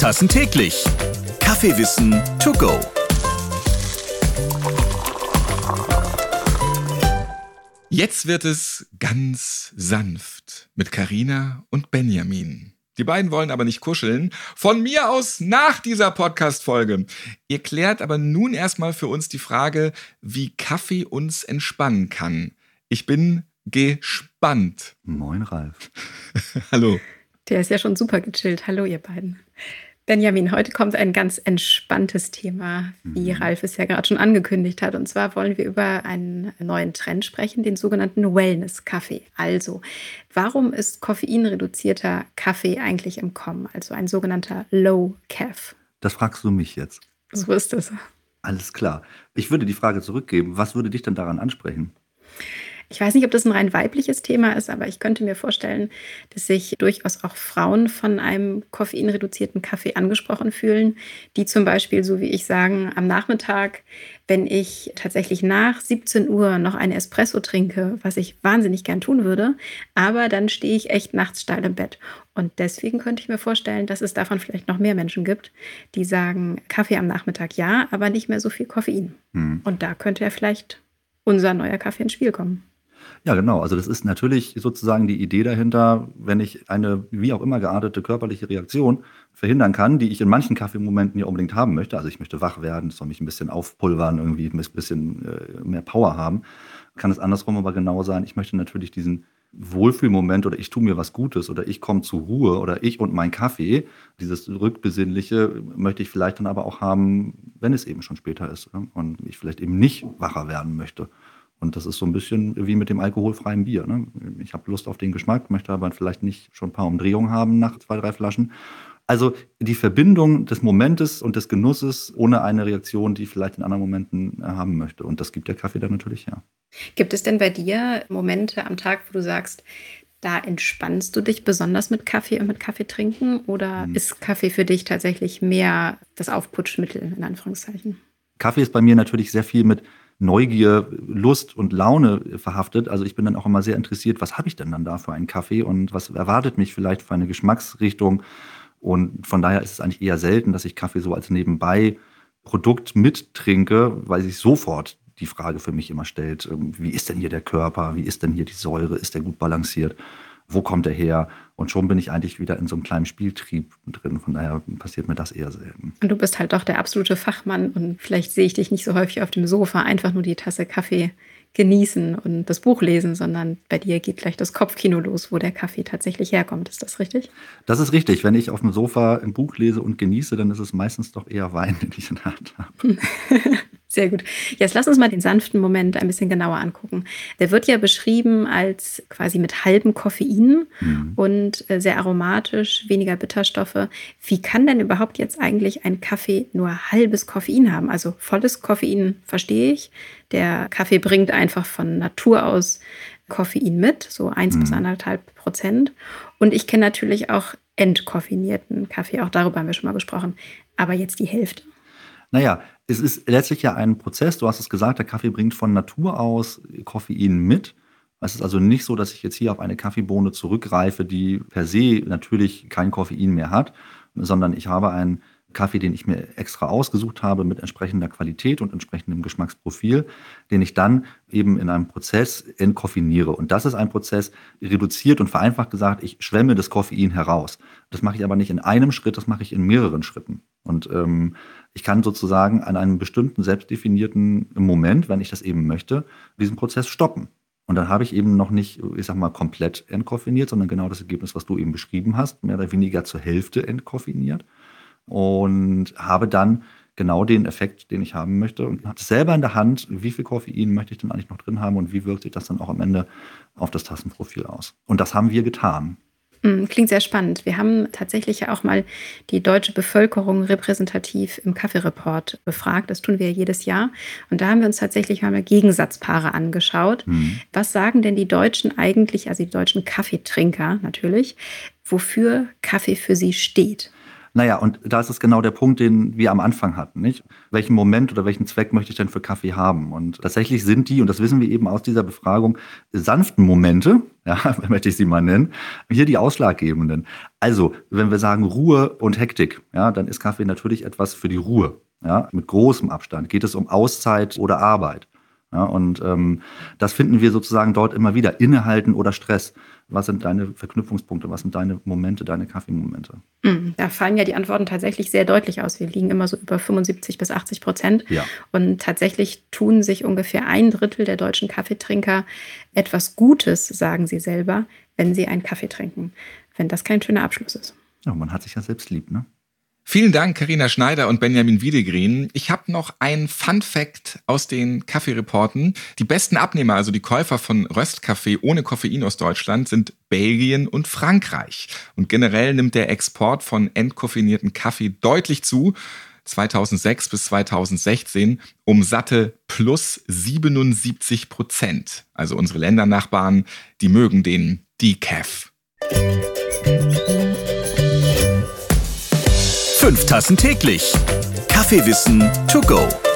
Tassen täglich. Kaffeewissen to go. Jetzt wird es ganz sanft mit Karina und Benjamin. Die beiden wollen aber nicht kuscheln. Von mir aus nach dieser Podcast-Folge. Ihr klärt aber nun erstmal für uns die Frage, wie Kaffee uns entspannen kann. Ich bin gespannt. Moin, Ralf. Hallo. Der ist ja schon super gechillt. Hallo, ihr beiden. Benjamin, heute kommt ein ganz entspanntes Thema, wie mhm. Ralf es ja gerade schon angekündigt hat. Und zwar wollen wir über einen neuen Trend sprechen, den sogenannten Wellness-Kaffee. Also, warum ist koffeinreduzierter Kaffee eigentlich im Kommen? Also ein sogenannter Low Caf. Das fragst du mich jetzt. So ist es. Alles klar. Ich würde die Frage zurückgeben. Was würde dich denn daran ansprechen? Ich weiß nicht, ob das ein rein weibliches Thema ist, aber ich könnte mir vorstellen, dass sich durchaus auch Frauen von einem koffeinreduzierten Kaffee angesprochen fühlen, die zum Beispiel, so wie ich sagen, am Nachmittag, wenn ich tatsächlich nach 17 Uhr noch einen Espresso trinke, was ich wahnsinnig gern tun würde, aber dann stehe ich echt nachts steil im Bett. Und deswegen könnte ich mir vorstellen, dass es davon vielleicht noch mehr Menschen gibt, die sagen, Kaffee am Nachmittag ja, aber nicht mehr so viel Koffein. Hm. Und da könnte ja vielleicht unser neuer Kaffee ins Spiel kommen. Ja, genau. Also das ist natürlich sozusagen die Idee dahinter, wenn ich eine wie auch immer geartete körperliche Reaktion verhindern kann, die ich in manchen Kaffeemomenten ja unbedingt haben möchte. Also ich möchte wach werden, soll mich ein bisschen aufpulvern, irgendwie ein bisschen äh, mehr Power haben. Kann es andersrum aber genau sein, ich möchte natürlich diesen Wohlfühlmoment oder ich tue mir was Gutes oder ich komme zur Ruhe oder ich und mein Kaffee, dieses Rückbesinnliche möchte ich vielleicht dann aber auch haben, wenn es eben schon später ist und ich vielleicht eben nicht wacher werden möchte. Und das ist so ein bisschen wie mit dem alkoholfreien Bier. Ne? Ich habe Lust auf den Geschmack, möchte aber vielleicht nicht schon ein paar Umdrehungen haben nach zwei, drei Flaschen. Also die Verbindung des Momentes und des Genusses ohne eine Reaktion, die ich vielleicht in anderen Momenten haben möchte. Und das gibt der Kaffee dann natürlich her. Gibt es denn bei dir Momente am Tag, wo du sagst, da entspannst du dich besonders mit Kaffee und mit Kaffee trinken? Oder hm. ist Kaffee für dich tatsächlich mehr das Aufputschmittel, in Anführungszeichen? Kaffee ist bei mir natürlich sehr viel mit Neugier, Lust und Laune verhaftet. Also ich bin dann auch immer sehr interessiert, was habe ich denn dann da für einen Kaffee und was erwartet mich vielleicht für eine Geschmacksrichtung. Und von daher ist es eigentlich eher selten, dass ich Kaffee so als nebenbei Produkt mittrinke, weil sich sofort die Frage für mich immer stellt, ähm, wie ist denn hier der Körper, wie ist denn hier die Säure, ist der gut balanciert? Wo kommt er her? Und schon bin ich eigentlich wieder in so einem kleinen Spieltrieb drin. Von daher passiert mir das eher selten. Und du bist halt doch der absolute Fachmann und vielleicht sehe ich dich nicht so häufig auf dem Sofa, einfach nur die Tasse Kaffee genießen und das Buch lesen, sondern bei dir geht gleich das Kopfkino los, wo der Kaffee tatsächlich herkommt. Ist das richtig? Das ist richtig. Wenn ich auf dem Sofa ein Buch lese und genieße, dann ist es meistens doch eher Wein, den ich in der Hand habe. Sehr gut. Jetzt lass uns mal den sanften Moment ein bisschen genauer angucken. Der wird ja beschrieben als quasi mit halbem Koffein mhm. und äh, sehr aromatisch, weniger Bitterstoffe. Wie kann denn überhaupt jetzt eigentlich ein Kaffee nur halbes Koffein haben? Also volles Koffein verstehe ich. Der Kaffee bringt einfach von Natur aus Koffein mit, so 1 mhm. bis 1,5 Prozent. Und ich kenne natürlich auch entkoffinierten Kaffee, auch darüber haben wir schon mal gesprochen. Aber jetzt die Hälfte. Naja, es ist letztlich ja ein Prozess. Du hast es gesagt, der Kaffee bringt von Natur aus Koffein mit. Es ist also nicht so, dass ich jetzt hier auf eine Kaffeebohne zurückgreife, die per se natürlich kein Koffein mehr hat, sondern ich habe einen Kaffee, den ich mir extra ausgesucht habe mit entsprechender Qualität und entsprechendem Geschmacksprofil, den ich dann eben in einem Prozess entkoffiniere. Und das ist ein Prozess reduziert und vereinfacht gesagt, ich schwemme das Koffein heraus. Das mache ich aber nicht in einem Schritt, das mache ich in mehreren Schritten. Und ähm, ich kann sozusagen an einem bestimmten selbstdefinierten Moment, wenn ich das eben möchte, diesen Prozess stoppen. Und dann habe ich eben noch nicht, ich sag mal, komplett entkoffiniert, sondern genau das Ergebnis, was du eben beschrieben hast, mehr oder weniger zur Hälfte entkoffiniert. Und habe dann genau den Effekt, den ich haben möchte. Und habe selber in der Hand, wie viel Koffein möchte ich denn eigentlich noch drin haben und wie wirkt sich das dann auch am Ende auf das Tassenprofil aus. Und das haben wir getan. Hm, klingt sehr spannend. Wir haben tatsächlich ja auch mal die deutsche Bevölkerung repräsentativ im Kaffeereport befragt. Das tun wir ja jedes Jahr. Und da haben wir uns tatsächlich mal Gegensatzpaare angeschaut. Mhm. Was sagen denn die Deutschen eigentlich, also die deutschen Kaffeetrinker natürlich, wofür Kaffee für sie steht? Naja, und da ist es genau der Punkt, den wir am Anfang hatten, nicht? Welchen Moment oder welchen Zweck möchte ich denn für Kaffee haben? Und tatsächlich sind die, und das wissen wir eben aus dieser Befragung, sanften Momente, ja, möchte ich sie mal nennen, hier die ausschlaggebenden. Also, wenn wir sagen Ruhe und Hektik, ja, dann ist Kaffee natürlich etwas für die Ruhe. Ja, mit großem Abstand. Geht es um Auszeit oder Arbeit? Ja, und ähm, das finden wir sozusagen dort immer wieder. Innehalten oder Stress. Was sind deine Verknüpfungspunkte? Was sind deine Momente, deine Kaffeemomente? Mm, da fallen ja die Antworten tatsächlich sehr deutlich aus. Wir liegen immer so über 75 bis 80 Prozent. Ja. Und tatsächlich tun sich ungefähr ein Drittel der deutschen Kaffeetrinker etwas Gutes, sagen sie selber, wenn sie einen Kaffee trinken. Wenn das kein schöner Abschluss ist. Ja, man hat sich ja selbst lieb, ne? Vielen Dank, Karina Schneider und Benjamin Wiedegreen. Ich habe noch ein Fun Fact aus den Kaffeereporten. Die besten Abnehmer, also die Käufer von Röstkaffee ohne Koffein aus Deutschland, sind Belgien und Frankreich. Und generell nimmt der Export von entkoffinierten Kaffee deutlich zu. 2006 bis 2016 um satte plus 77 Prozent. Also unsere Ländernachbarn, die mögen den Decaf. Fünf Tassen täglich. Kaffeewissen to go.